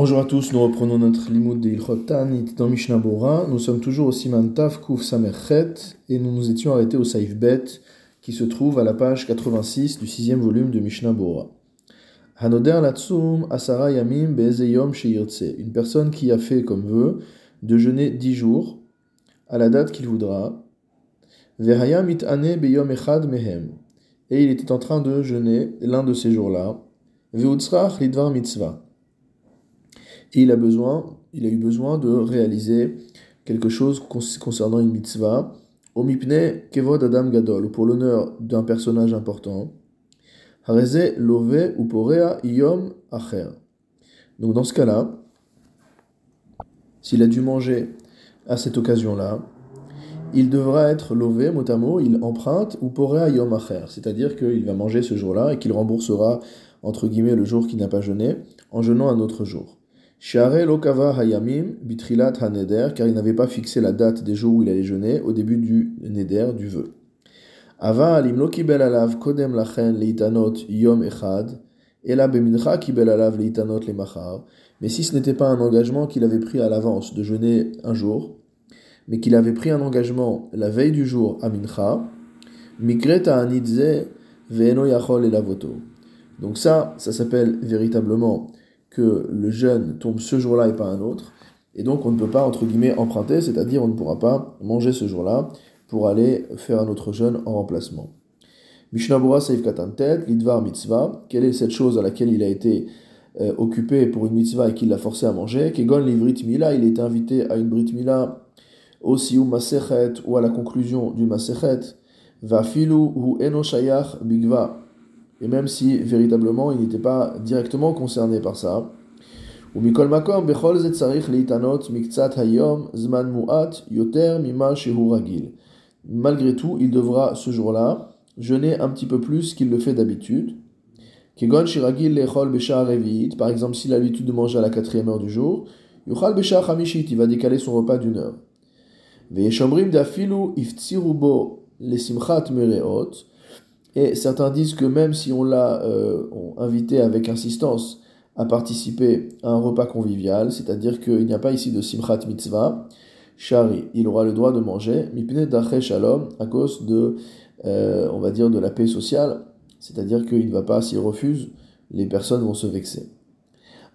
Bonjour à tous, nous reprenons notre limoud de Ilchot dans Mishnah Bora. Nous sommes toujours au Siman Tav Kuf Samerchet et nous nous étions arrêtés au Saif Bet qui se trouve à la page 86 du sixième volume de Mishnah Bora. Hanoder Latsum Asara Yamim Be'ezeyom Sheirtse. Une personne qui a fait comme vœu de jeûner dix jours à la date qu'il voudra. Verhaya Mitane Beyom Echad Mehem. Et il était en train de jeûner l'un de ces jours-là. Veutzrach Lidvar Mitzvah et il a besoin, il a eu besoin de réaliser quelque chose concernant une mitzvah, omipne kevod adam gadol, ou pour l'honneur d'un personnage important, hareze love ou yom acher. Donc dans ce cas-là, s'il a dû manger à cette occasion-là, il devra être lové, mot il emprunte ou porea yom acher, c'est-à-dire qu'il va manger ce jour-là et qu'il remboursera entre guillemets le jour qu'il n'a pas jeûné en jeûnant un autre jour. Hayamim bitrilat haneder, car il n'avait pas fixé la date des jours où il allait jeûner au début du neder, du vœu. Ava alim kibel alav kodem lachen leitanot yom echad, ela bemincha kibel alav leitanot lemachar. Mais si ce n'était pas un engagement qu'il avait pris à l'avance de jeûner un jour, mais qu'il avait pris un engagement la veille du jour à mincha, mikreta anidze ve'eno yachol elavoto. Donc ça, ça s'appelle véritablement que le jeûne tombe ce jour-là et pas un autre, et donc on ne peut pas, entre guillemets, emprunter, c'est-à-dire on ne pourra pas manger ce jour-là pour aller faire un autre jeûne en remplacement. Mishnabura Saif Katantet, Lidvar Mitzvah, quelle est cette chose à laquelle il a été euh, occupé pour une mitzvah et qu'il l'a forcé à manger? Kegon Livrit Mila, il est invité à une Brit Mila, au Siou Masechet ou à la conclusion du Masechet, Vafilu ou Enoshayach Bigva, et même si véritablement il n'était pas directement concerné par ça. Malgré tout, il devra ce jour-là jeûner un petit peu plus qu'il le fait d'habitude. Par exemple, s'il a l'habitude de manger à la quatrième heure du jour, il va décaler son repas d'une heure. Et certains disent que même si on l'a euh, invité avec insistance à participer à un repas convivial, c'est-à-dire qu'il n'y a pas ici de simchat mitzvah, shari, il aura le droit de manger, mipne dache shalom, à cause de, euh, on va dire, de la paix sociale, c'est-à-dire qu'il ne va pas, s'il refuse, les personnes vont se vexer.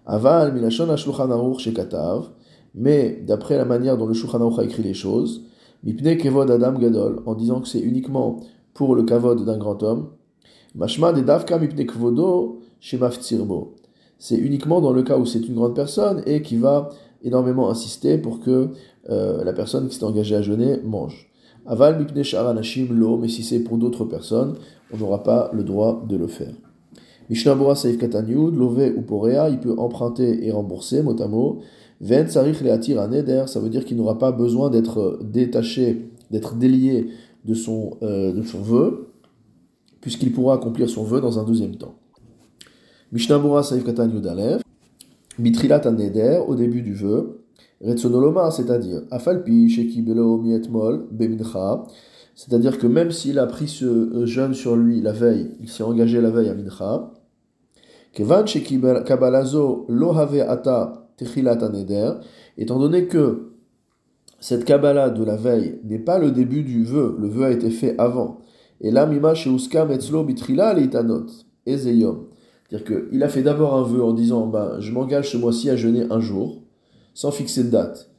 Aval milashon ha shekatav, mais d'après la manière dont le Shulchan a écrit les choses, mipne kevod adam gadol, en disant que c'est uniquement pour le kavod d'un grand homme. Mashma de davka kvodo C'est uniquement dans le cas où c'est une grande personne et qui va énormément insister pour que euh, la personne qui s'est engagée à jeûner mange. Aval mipne sharanashim lo, mais si c'est pour d'autres personnes, on n'aura pas le droit de le faire. Mishnah Bora Saif Katanyud, Lové ou Porea, il peut emprunter et rembourser, motamo. Ven Sarich Leatir Neder, ça veut dire qu'il n'aura pas besoin d'être détaché, d'être délié de son, euh, de son vœu, puisqu'il pourra accomplir son vœu dans un deuxième temps. Mishnah Saif Katan Yudalev, Mitrilat au début du vœu, Retsonoloma, c'est-à-dire Afalpi, Sheki Belo Mietmol, Bemincha, c'est-à-dire que même s'il a pris ce euh, jeûne sur lui la veille, il s'est engagé la veille à Mincha, Kevan Sheki Kabalazo Lohave Ata Techilat Neder, étant donné que cette Kabbalah de la veille n'est pas le début du vœu, le vœu a été fait avant. Et là, Mima Metzlo Bitrila Leitanot, Ezeyom. C'est-à-dire qu'il a fait d'abord un vœu en disant ben, Je m'engage ce mois-ci à jeûner un jour, sans fixer de date.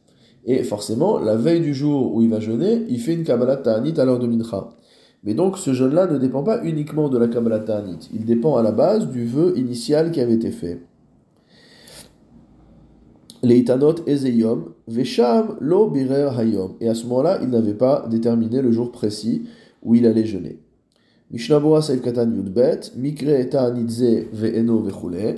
Et forcément, la veille du jour où il va jeûner, il fait une Kabbalah Ta'anit à l'heure de Mincha. Mais donc, ce jeûne-là ne dépend pas uniquement de la Kabbalah Ta'anit. Il dépend à la base du vœu initial qui avait été fait. Leitanot Ezeyom, Vesham Lo Birer Hayom. Et à ce moment-là, il n'avait pas déterminé le jour précis où il allait jeûner. Mishnabura Saif Katan Yudbet, Mikre Eta Ve'eno Vechule.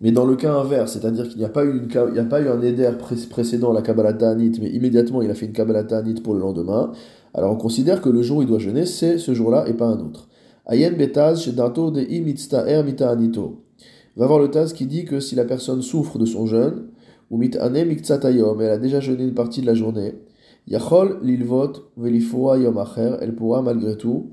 Mais dans le cas inverse, c'est-à-dire qu'il n'y a, pas eu a pas eu un éder précédent, la Kabbalah Ta'anit, mais immédiatement il a fait une Kabbalah Ta'anit pour le lendemain, alors on considère que le jour où il doit jeûner, c'est ce jour-là et pas un autre. Ayen Betaz Shedato de Er Mita'anito va voir le Taz qui dit que si la personne souffre de son jeûne, ou mitane miktsatayom, elle a déjà jeûné une partie de la journée, yachol lilvot velifoa yom acher, elle pourra malgré tout,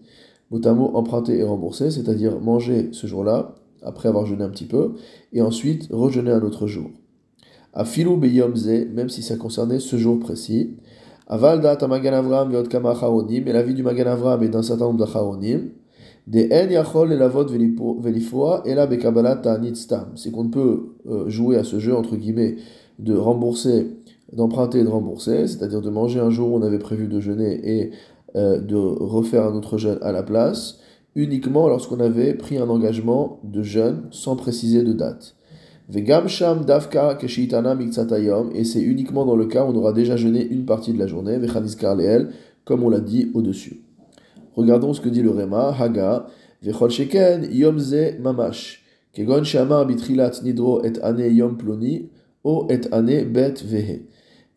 motamo emprunter et rembourser, c'est-à-dire manger ce jour-là après avoir jeûné un petit peu, et ensuite rejeûner un autre jour. A filou beyomze, même si ça concernait ce jour précis. Aval dat magan Avram et la vie du magan Avram est d'un certain nombre de C'est qu'on peut euh, jouer à ce jeu, entre guillemets, de rembourser, d'emprunter et de rembourser, c'est-à-dire de manger un jour où on avait prévu de jeûner et euh, de refaire un autre jeûne à la place, uniquement lorsqu'on avait pris un engagement de jeûne sans préciser de date. Vegam sham davka et c'est uniquement dans le cas où on aura déjà jeûné une partie de la journée, comme on l'a dit au-dessus. Regardons ce que dit le Réma, Haga, vechol sheken yomze mamash, kegon shamar bitrilat nidro et ane yom ploni, o et ane bet vehe.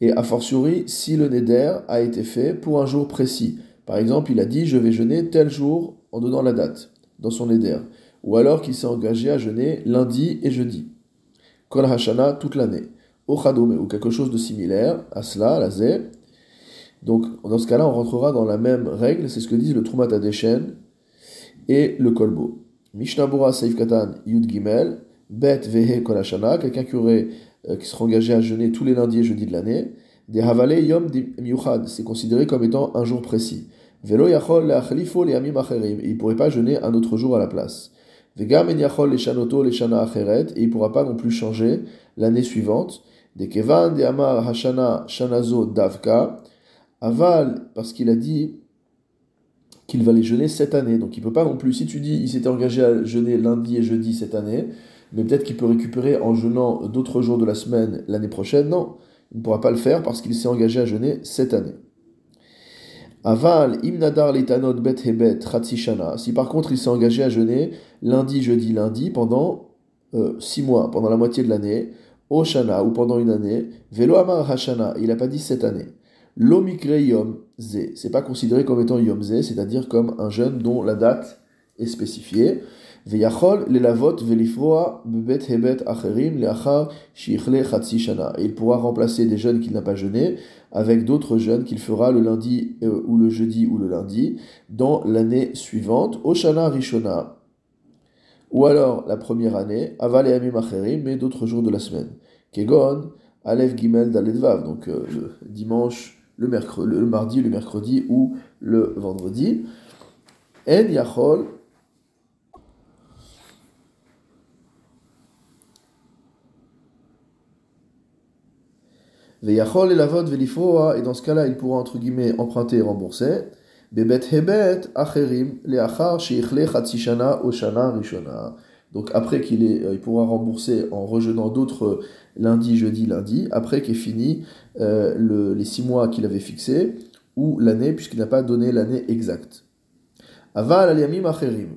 Et a fortiori, si le neder a été fait pour un jour précis. Par exemple, il a dit je vais jeûner tel jour en donnant la date dans son neder. Ou alors qu'il s'est engagé à jeûner lundi et jeudi. Kol Hashana toute l'année. Ou quelque chose de similaire à cela, la zé. Donc dans ce cas-là, on rentrera dans la même règle, c'est ce que disent le Trumat Adeshen et le Kolbo. Mishnabura Seif Katan Yud Gimel, Bet Vehe Kol Hashana, quelqu'un qui aurait euh, qui sera engagé à jeûner tous les lundis et jeudis de l'année. Des Havale Yom Miyuchad, c'est considéré comme étant un jour précis. Velo Yachol Leachlifo Leamim Acherim, il ne pourrait pas jeûner un autre jour à la place. Vegam Yachol Leshanoto Leshana Acheret, et il ne pourra pas non plus changer l'année suivante. Des Kevan, des Amar Hashana Shanazo Davka, Aval, parce qu'il a dit qu'il va les jeûner cette année. Donc il ne peut pas non plus, si tu dis il s'était engagé à jeûner lundi et jeudi cette année, mais peut-être qu'il peut récupérer en jeûnant d'autres jours de la semaine l'année prochaine. Non, il ne pourra pas le faire parce qu'il s'est engagé à jeûner cette année. Aval, imnadar litanot bet hebet. Si par contre il s'est engagé à jeûner lundi, jeudi, lundi pendant euh, six mois, pendant la moitié de l'année, Oshana ou pendant une année, velo amar hashana, il n'a pas dit cette année. L'omikre yom ze, c'est pas considéré comme étant yom ze, c'est-à-dire comme un jeûne dont la date est spécifiée. Veyachol lelavot velifroa bebet hebet acherim leachar shichle chatsi shana. Il pourra remplacer des jeûnes qu'il n'a pas jeûnés avec d'autres jeûnes qu'il fera le lundi euh, ou le jeudi ou le lundi dans l'année suivante, Oshana Rishona. Ou alors la première année, Aval et acherim, mais d'autres jours de la semaine. Kegon, Aleph Gimel Daledvav, donc euh, le dimanche, le, mercredi, le mardi, le mercredi ou le vendredi. En Yachol et dans ce cas-là, il pourra entre guillemets emprunter et rembourser. Bebet hebet acherim leachar sheichle chatzishana oshana rishona. Donc après qu'il est, euh, il pourra rembourser en rejetant d'autres lundi, jeudi, lundi, après qu'est fini euh, le, les six mois qu'il avait fixés, ou l'année, puisqu'il n'a pas donné l'année exacte. Aval aliamim acherim.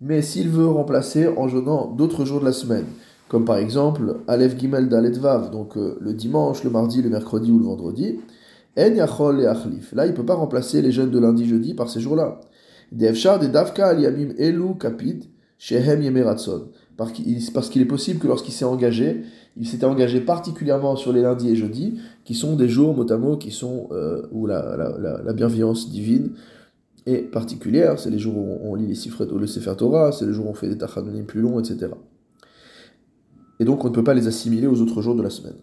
Mais s'il veut remplacer en jeûnant d'autres jours de la semaine, comme par exemple Aleph Gimel Dalet Vav, donc euh, le dimanche, le mardi, le mercredi ou le vendredi, En Yachol et Achlif. Là, il ne peut pas remplacer les jeûnes de lundi, jeudi par ces jours-là. Defshar de Davka Aliamim Elu Kapid Shehem Yemeratson. Parce qu'il est possible que lorsqu'il s'est engagé, il s'était engagé particulièrement sur les lundis et jeudis, qui sont des jours, mot qui sont euh, où la, la, la, bienveillance divine est particulière. C'est les jours où on, lit les Sifret ou le Sefer Torah, c'est les jours où on fait des tachanonim plus longs, etc et donc on ne peut pas les assimiler aux autres jours de la semaine.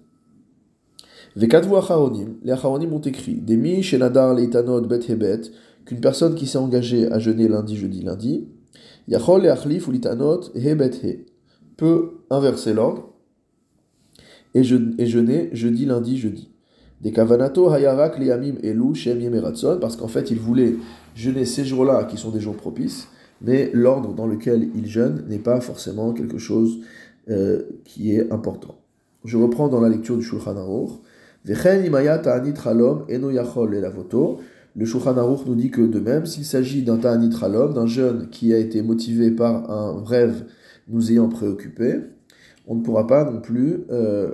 les acharonim ont écrit, Demi shenadar leitanot bet hebet, qu'une personne qui s'est engagée à jeûner lundi, jeudi, lundi, yachol et achlif ou litanot peut inverser l'ordre et, jeûner jeudi, lundi, jeudi. Des kavanato hayarak liamim elu shem yemeratson, parce qu'en fait il voulait jeûner ces jours-là qui sont des jours propices, mais l'ordre dans lequel il jeûne n'est pas forcément quelque chose euh, qui est important. Je reprends dans la lecture du Shulchan Aruch. Le Shulchan Aruch nous dit que de même, s'il s'agit d'un ta'anit ralom, d'un jeune qui a été motivé par un rêve nous ayant préoccupé, on ne pourra pas non plus euh,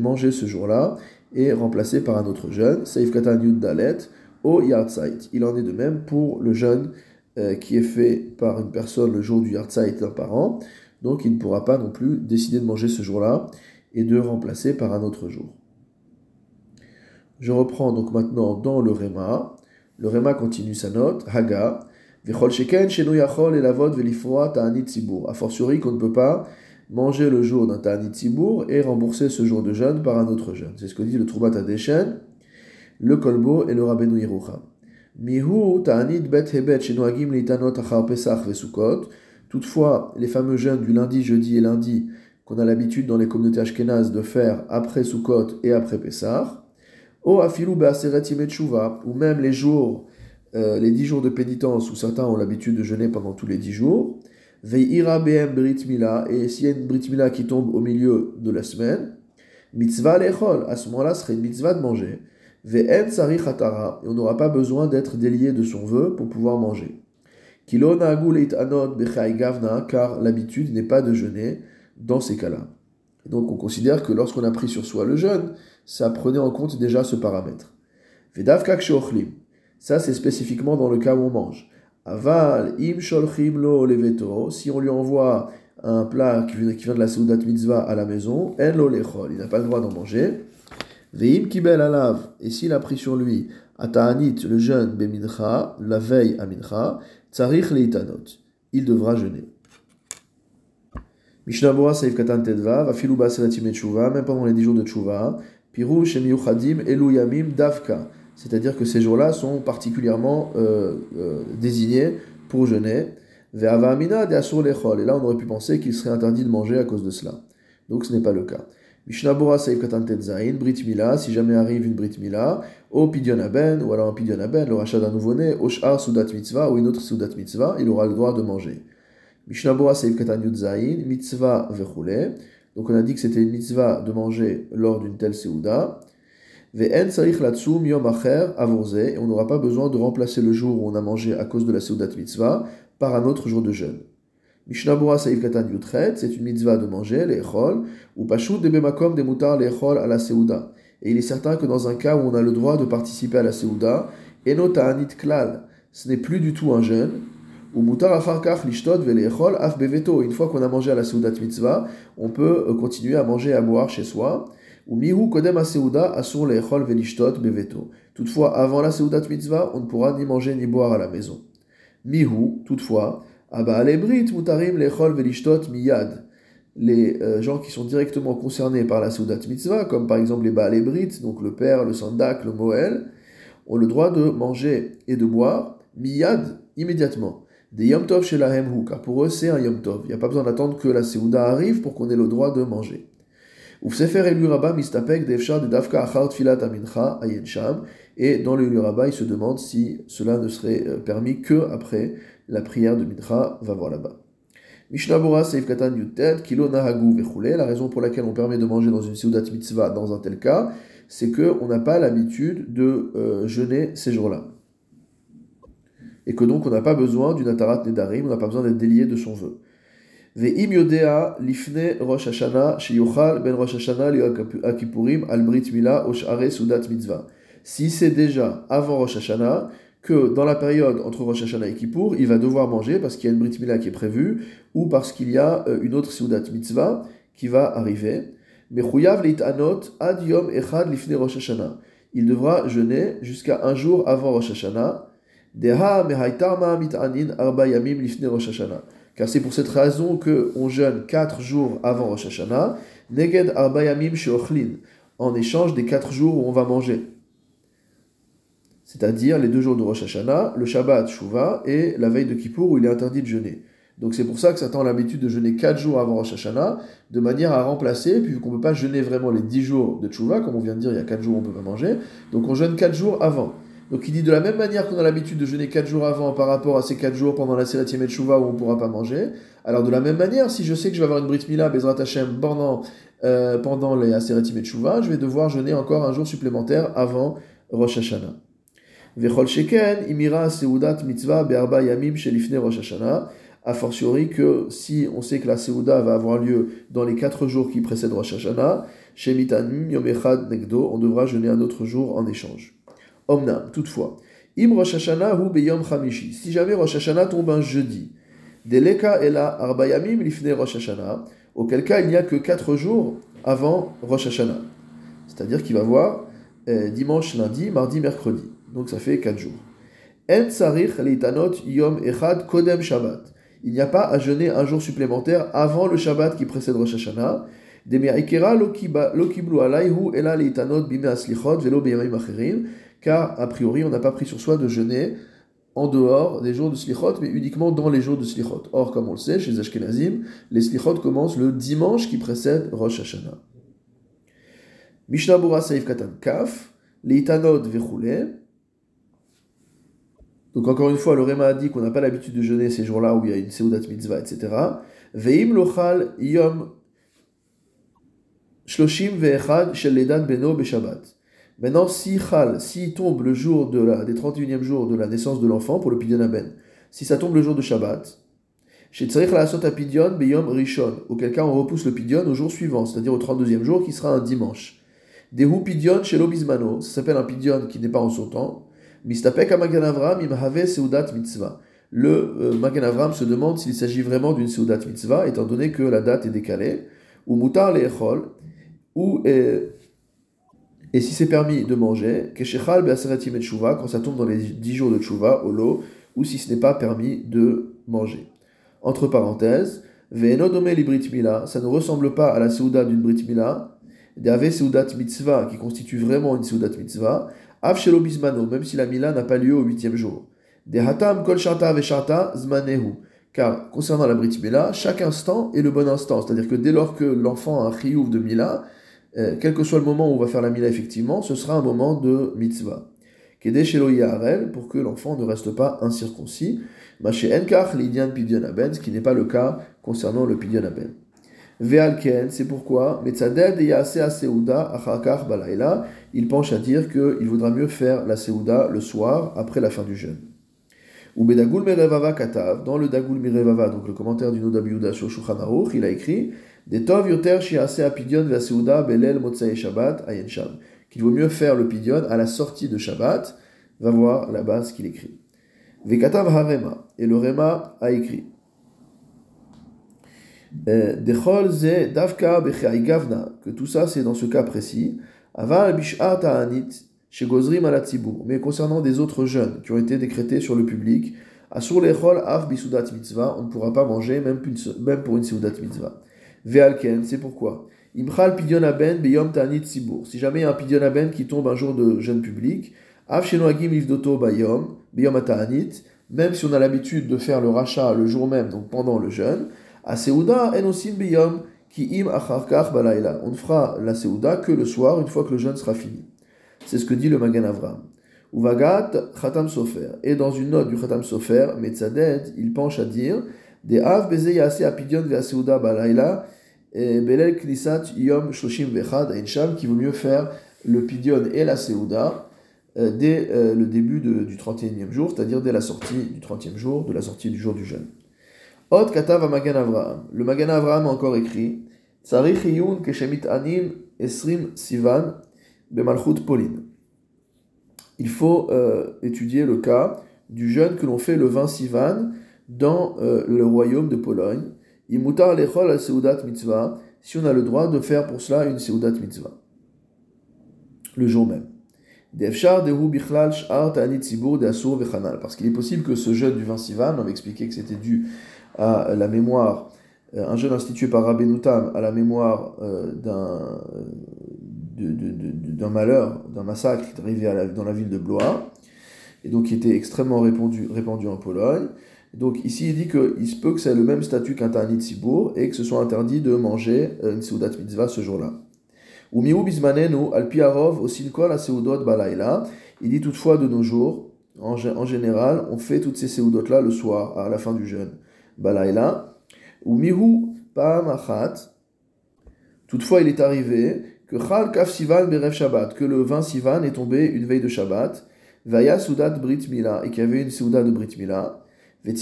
manger ce jour-là et remplacer par un autre jeune, Saif Katan Dalet, au Yardzeit. Il en est de même pour le jeûne euh, qui est fait par une personne le jour du Yardzeit d'un parent, donc il ne pourra pas non plus décider de manger ce jour-là et de remplacer par un autre jour. Je reprends donc maintenant dans le Réma. Le Réma continue sa note. Haga. Vechol sheken shenu yachol elavot velifroa ta'anit tzibur. A fortiori qu'on ne peut pas manger le jour d'un ta'anit tzibur et rembourser ce jour de jeûne par un autre jeûne. C'est ce que dit le Troubat Adeshen, le Kolbo et le Rabbeinu Yerucham. Mihu ta'anit bet hebet shenoagim leitanot achar pesach vesukot. Toutefois, les fameux jeûnes du lundi, jeudi et lundi qu'on a l'habitude dans les communautés ashkénazes de faire après Sukkot et après Pessah, ou ou même les jours, euh, les dix jours de pénitence où certains ont l'habitude de jeûner pendant tous les dix jours, ve'ira be'em brit mila, et s'il y a une brit mila qui tombe au milieu de la semaine, mitzvah lechol, à ce moment-là, serait une mitzvah de manger, ve'en sarich hatara, et on n'aura pas besoin d'être délié de son vœu pour pouvoir manger car l'habitude n'est pas de jeûner dans ces cas-là. Donc on considère que lorsqu'on a pris sur soi le jeûne, ça prenait en compte déjà ce paramètre. Ça c'est spécifiquement dans le cas où on mange. Aval im sholchim lo leveto, si on lui envoie un plat qui vient, de la Soudat Mitzvah à la maison, en lo lechol, il n'a pas le droit d'en manger. Veim kibel alav, et s'il a pris sur lui, ata'anit, le jeûne bemincha, la veille à mincha, tsarich leitanot, il devra jeûner. Mishnah Bora Saif Katan Tedva, Vafilu Baselatim et même pendant les 10 jours de Tshuva, Piru Shem Yuchadim Elu Yamim Davka, c'est-à-dire que ces jours-là sont particulièrement euh, euh, désignés pour jeûner. Ve'ava Amina de Asur Lechol, et là on aurait pu penser qu'il serait interdit de manger à cause de cela. Donc ce n'est pas le cas. Mishnah Bora Saif Katan Tedzain, Brit Mila, si jamais arrive une Brit Mila, au Pidyon Aben, ou alors un Pidyon Aben, le rachat d'un nouveau-né, au Sh'ar Sudat Mitzvah, ou une autre Sudat Mitzvah, il aura le droit de manger. Mishnah Bora Seif Katan Yudzaïn, mitzvah vechule. Donc on a dit que c'était une mitzvah de manger lors d'une telle seuda. Et on n'aura pas besoin de remplacer le jour où on a mangé à cause de la seudat mitzvah par un autre jour de jeûne. Mishnah Bora Seif Katan Yutret, c'est une mitzvah de manger, l'échol, ou pashut de bemakom de mutar l'échol à la seuda. Et il est certain que dans un cas où on a le droit de participer à la seuda, enota anit klal, ce n'est plus du tout un jeûne, une fois qu'on a mangé à la Seudat Mitzvah, on peut euh, continuer à manger et à boire chez soi. Ou mihu kodem asur beveto. Toutefois, avant la Seudat Mitzvah, on ne pourra ni manger ni boire à la maison. Mihu, toutefois, aba brit mutarim miyad. Les euh, gens qui sont directement concernés par la Seudat Mitzvah, comme par exemple les Baal Brit, donc le père, le sandak, le moel, ont le droit de manger et de boire miyad immédiatement des Yom Tov chez la car pour eux c'est un Yom Tov. Il n'y a pas besoin d'attendre que la Seouda arrive pour qu'on ait le droit de manger. mistapek de dafka filat amincha Et dans le Rabba, il se demande si cela ne serait euh, permis que après la prière de Mincha va voir là-bas. Katan Yutet, Kilo Nahagu Vechule. La raison pour laquelle on permet de manger dans une Seudat Mitzvah dans un tel cas, c'est qu'on n'a pas l'habitude de euh, jeûner ces jours-là et que donc on n'a pas besoin d'une atarat nedarim, on n'a pas besoin d'être délié de son vœu. Ve'im yodea lifne rosh hashana sheyochal ben rosh hashana li akipurim al brit mila oshare sudat mitzvah. Si c'est déjà avant rosh hashana, que dans la période entre Rosh Hashanah et Kippour, il va devoir manger parce qu'il y a une Brit Mila qui est prévue ou parce qu'il y a euh, une autre Sudat Mitzvah qui va arriver. anot ad yom echad lifne Rosh Hashanah. Il devra jeûner jusqu'à un jour avant Rosh Hashanah car c'est pour cette raison que on jeûne 4 jours avant Rosh Hashanah, neged en échange des 4 jours où on va manger. C'est-à-dire les deux jours de Rosh Hashanah, le Shabbat Shuvah et la veille de Kippour où il est interdit de jeûner. Donc c'est pour ça que Satan a l'habitude de jeûner 4 jours avant Rosh Hashanah, de manière à remplacer, puis qu'on ne peut pas jeûner vraiment les 10 jours de Shuvah, comme on vient de dire, il y a 4 jours on peut pas manger, donc on jeûne 4 jours avant. Donc il dit de la même manière qu'on a l'habitude de jeûner 4 jours avant par rapport à ces 4 jours pendant la Seret Yemet où on ne pourra pas manger, alors de la même manière, si je sais que je vais avoir une Brit Mila, Bezrat Hashem, pendant, euh, pendant les Aseret Yemet je vais devoir jeûner encore un jour supplémentaire avant Rosh Hashanah. Vechol Sheken, Imira Seudat Mitzvah Be'arba Yamim Shelifne Rosh Hashanah, a fortiori que si on sait que la Seuda va avoir lieu dans les 4 jours qui précèdent Rosh Hashanah, Shemitanim Yom Echad Negdo, on devra jeûner un autre jour en échange. Omnam, toutefois, Im Rosh Hashanah hu beyom chamishi. Si jamais Rosh Hashanah tombe un jeudi, Deleka ela arbayamim lifne Rosh Hashanah, auquel cas il n'y a que 4 jours avant Rosh Hashanah. C'est-à-dire qu'il va voir euh, dimanche, lundi, mardi, mercredi. Donc ça fait 4 jours. En tsarich leitanot yom echad kodem Shabbat. Il n'y a pas à jeûner un jour supplémentaire avant le Shabbat qui précède Rosh Hashanah. Car, a priori, on n'a pas pris sur soi de jeûner en dehors des jours de Slichot, mais uniquement dans les jours de Slichot. Or, comme on le sait, chez les Ashkenazim, les Slichot commencent le dimanche qui précède Rosh Hashanah. Mishnah Katan Kaf, Leitanot Vechoulé. Donc encore une fois, le Réma a dit qu'on n'a pas l'habitude de jeûner ces jours-là où il y a une Seudat Mitzvah, etc. Veim Lochal Yom Shloshim Ve'echad Shel Ledan Beno Beshabbat. Maintenant, si Chal, s'il tombe le jour de la, des 31e jours de la naissance de l'enfant pour le Pidyon Aben, si ça tombe le jour de Shabbat, chez Rishon, auquel cas on repousse le Pidyon au jour suivant, c'est-à-dire au 32e jour qui sera un dimanche. Dehu Pidyon chez l'Obismano, ça s'appelle un Pidyon qui n'est pas en son temps. Mistapek Magan Avram Imhave Seudat Mitzvah. Le euh, Magan Avram se demande s'il s'agit vraiment d'une Seudat Mitzvah, étant donné que la date est décalée, ou Mutar Leechol, ou. Euh, et si c'est permis de manger, quand ça tombe dans les 10 jours de Tshuva, au ou si ce n'est pas permis de manger. Entre parenthèses, Brit Mila, ça ne ressemble pas à la Seuda d'une Brit Mila, d'Ave Seudat Mitzvah, qui constitue vraiment une Seudat Mitzvah, Av Bismano, même si la Mila n'a pas lieu au huitième jour. De Hatam Kol Shanta Zmanehu. Car concernant la Brit Mila, chaque instant est le bon instant. C'est-à-dire que dès lors que l'enfant a un chiyuv de Mila, euh, quel que soit le moment où on va faire la mila effectivement, ce sera un moment de mitzvah. pour que l'enfant ne reste pas incirconcis. Maché enkach l'idyan pidyon aben, ce qui n'est pas le cas concernant le pidyon aben. Ve'alken, c'est pourquoi, metzaded yase aseuda achakach balayla, il penche à dire qu'il vaudra mieux faire la seuda le soir, après la fin du jeûne. Ou bedagul merevava katav, dans le dagul merevava, donc le commentaire du Nodabiuda sur Shulchan il a écrit des tov yoter apidion belel shabbat ayen Qu'il vaut mieux faire le pidion à la sortie de Shabbat. Va voir la base qu'il écrit. Vekatav harema. Et le rema a écrit. Euh, Dechol ze davka gavna. Que tout ça c'est dans ce cas précis. Aval bish'ar ta'anit. Chez Gozrim la Mais concernant des autres jeunes qui ont été décrétés sur le public, Asur lechol av bisudat mitzvah, on ne pourra pas manger même, pour une seudat mitzvah. C'est pourquoi. Imchal pidyon aben beyom ta'anit sibur. Si jamais il y a un pidyon aben qui tombe un jour de jeûne public, shenoagim livdoto bayom, beyom même si on a l'habitude de faire le rachat le jour même, donc pendant le jeûne, a seuda enosim beyom ki im acharkach balayla. On ne fera la seuda que le soir, une fois que le jeûne sera fini. C'est ce que dit le Magan Avram. Uvagat Khatam Sofer. Et dans une note du Khatam Sofer, Metzaded, il penche à dire des Av Beze Yase Apidion Veaseuda Balaila, Belel Knisat Yom Shoshim Vechad Ainsham, qui vaut mieux faire le Pidion et la Seuda euh, dès euh, le début du 31e jour, c'est-à-dire dès la sortie du 30e jour, de la sortie du jour du jeûne. Ot Katav Magan Avraham. Le Magan Avraham a encore écrit Tsarich Yun Keshemit Anim Esrim Sivan Bemalchut Pauline. Il faut euh, étudier le cas du jeûne que l'on fait le 20 Sivan dans euh, le royaume de Pologne. Al seudat mitzvah, si on a le droit de faire pour cela une seudat mitzvah. Le jour même. Parce qu'il est possible que ce jeûne du 20 Sivan, on m'a expliqué que c'était dû à la mémoire, euh, un jeûne institué par Rabbi Nutam à la mémoire d'un d'un malheur, d'un massacre qui est arrivé dans la ville de Blois, et donc qui était extrêmement répandu en Pologne. Donc ici, il dit qu'il se peut que c'est le même statut qu'un Tanit Sibour, et que ce soit interdit de manger euh, une Seudat Mitzvah ce jour-là. Ou miou bismanenu alpiarov. Il dit toutefois de nos jours, en, général, on fait toutes ces seudot-là le soir, à la fin du jeûne. Balaila. Ou mihu paamachat. Toutefois, il est arrivé que Chal Kaf Sivan Berev Shabbat, que le 20 Sivan est tombé une veille de Shabbat, Vaya Brit Mila, et qu'il y avait une Souda de Brit Mila, Et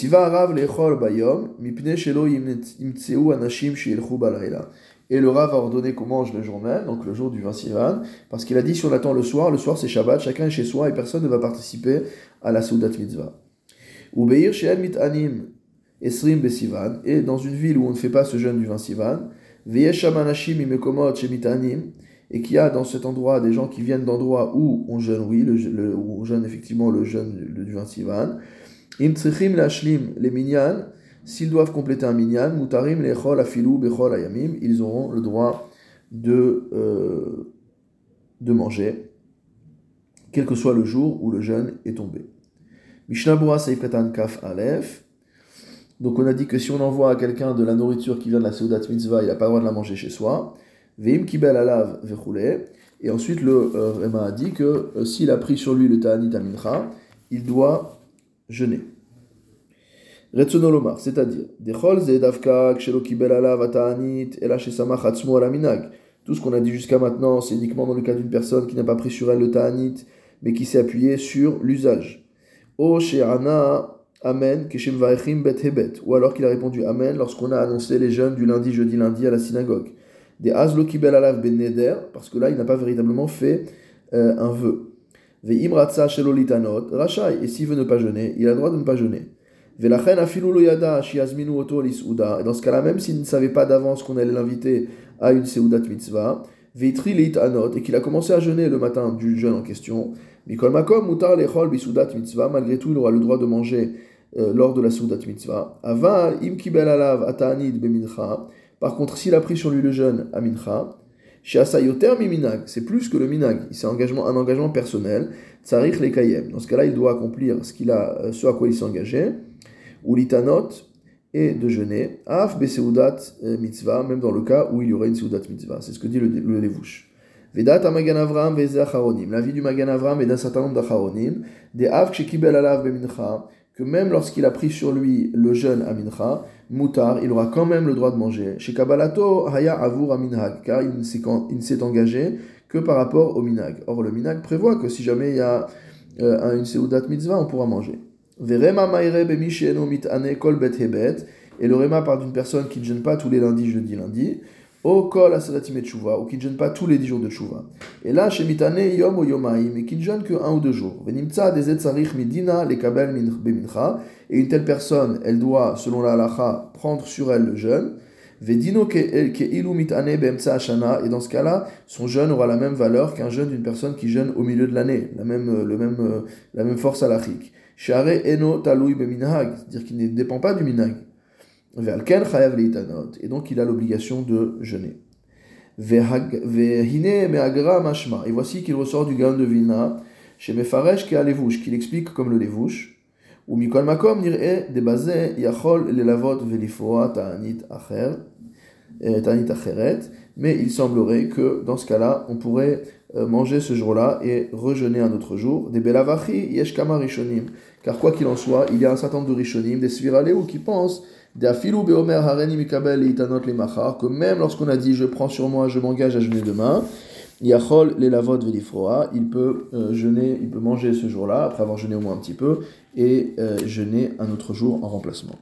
le Rav a ordonné qu'on mange le jour même, donc le jour du 20 Sivan, parce qu'il a dit si on attend le soir, le soir c'est Shabbat, chacun est chez soi et personne ne va participer à la Soudat Mitzvah. Esrim Besivan, et dans une ville où on ne fait pas ce jeûne du 20 Sivan, et et qu'il y a dans cet endroit des gens qui viennent d'endroits où on jeûne, oui, le, où on jeûne effectivement le jeûne du 20 Sivan, im tzrichim lashlim les minyan, s'ils doivent compléter un minyan, mutarim lechol afilu bechol ayamim, ils auront le droit de, euh, de manger, quel que soit le jour où le jeûne est tombé. Mishnah Katan Kaf Aleph. Donc on a dit que si on envoie à quelqu'un de la nourriture qui vient de la Seudat Mitzvah, il n'a pas le droit de la manger chez soi. Veim Kibel Alav Vechule. Et ensuite le euh, Réma a dit que euh, s'il a pris sur lui le Ta'anit Amincha, il doit jeûner. Retsonolomar, c'est-à-dire. Tout ce qu'on a dit jusqu'à maintenant, c'est uniquement dans le cas d'une personne qui n'a pas pris sur elle le Ta'anit, mais qui s'est appuyé sur l'usage. O She'ana Amen, Bet. Ou alors qu'il a répondu Amen lorsqu'on a annoncé les jeûnes du lundi, jeudi, lundi à la synagogue. Des Azlo Kibel Alav Ben Neder, parce que là, il n'a pas véritablement fait euh, un vœu. Et s'il veut ne pas jeûner, il a le droit de ne pas jeûner. Et dans ce cas-là, même s'il ne savait pas d'avance qu'on allait l'inviter à une Seudat Mitzvah, et qu'il a commencé à jeûner le matin du jeûne en question, malgré tout, il aura le droit de manger euh, lors de la Soudat Mitzvah. Par contre, s'il a pris sur lui le jeûne à mincha, c'est plus que le minag, c'est un engagement, un engagement personnel. Tsarich le. Dans ce cas-là, il doit accomplir ce, qu'il a, euh, ce à quoi il s'est engagé. Ou litanot, et de jeûner. Af beseudat euh, mitzvah, même dans le cas où il y aurait une seudat mitzvah. C'est ce que dit le, le Levush. Vedat Avram La vie du Magan Avram et d'un certain nombre d'acharonim. Des av kibel alav bemincha que même lorsqu'il a pris sur lui le jeûne à Mincha, Moutar, il aura quand même le droit de manger. Chez Kabalato, Haya Avur Minhag, car il ne s'est engagé que par rapport au Minag. Or, le Minag prévoit que si jamais il y a euh, une Seudat Mitzvah, on pourra manger. Verema Maire Mitane Kol Bet Hebet, et le Rema part d'une personne qui ne jeûne pas tous les lundis, jeudi, lundi, au kol aseratim tshuva, ou qui ne jeûne pas tous les dix jours de tshuva. Et là, chez mitane yom ou yomaim, et qui ne jeûne que un ou deux jours. Venimtsa des etzarich midina les kabel bemincha, et une telle personne, elle doit, selon la halacha, prendre sur elle le jeûne. Et dans ce cas-là, son jeûne aura la même valeur qu'un jeûne d'une personne qui jeûne au milieu de l'année, la même, le même, la même force halachique. Share eno talui c'est-à-dire qu'il ne dépend pas du minhag. Et donc il a l'obligation de jeûner. Et voici qu'il ressort du Gaon de Vilna, chez Mefaresh qui qu'il explique comme le Levouche? Ou euh. Mais il semblerait que dans ce cas-là, on pourrait euh, manger ce jour-là et rejeûner un autre jour. Des belavachi yeshkama rishonim. Car quoi qu'il en soit, il y a un certain nombre de rishonim, des sviraleu qui pensent que même lorsqu'on a dit je prends sur moi, je m'engage à jeûner demain, Yachol les lavot il peut euh, jeûner, il peut manger ce jour-là, après avoir jeûné au moins un petit peu, et euh, jeûner un autre jour en remplacement.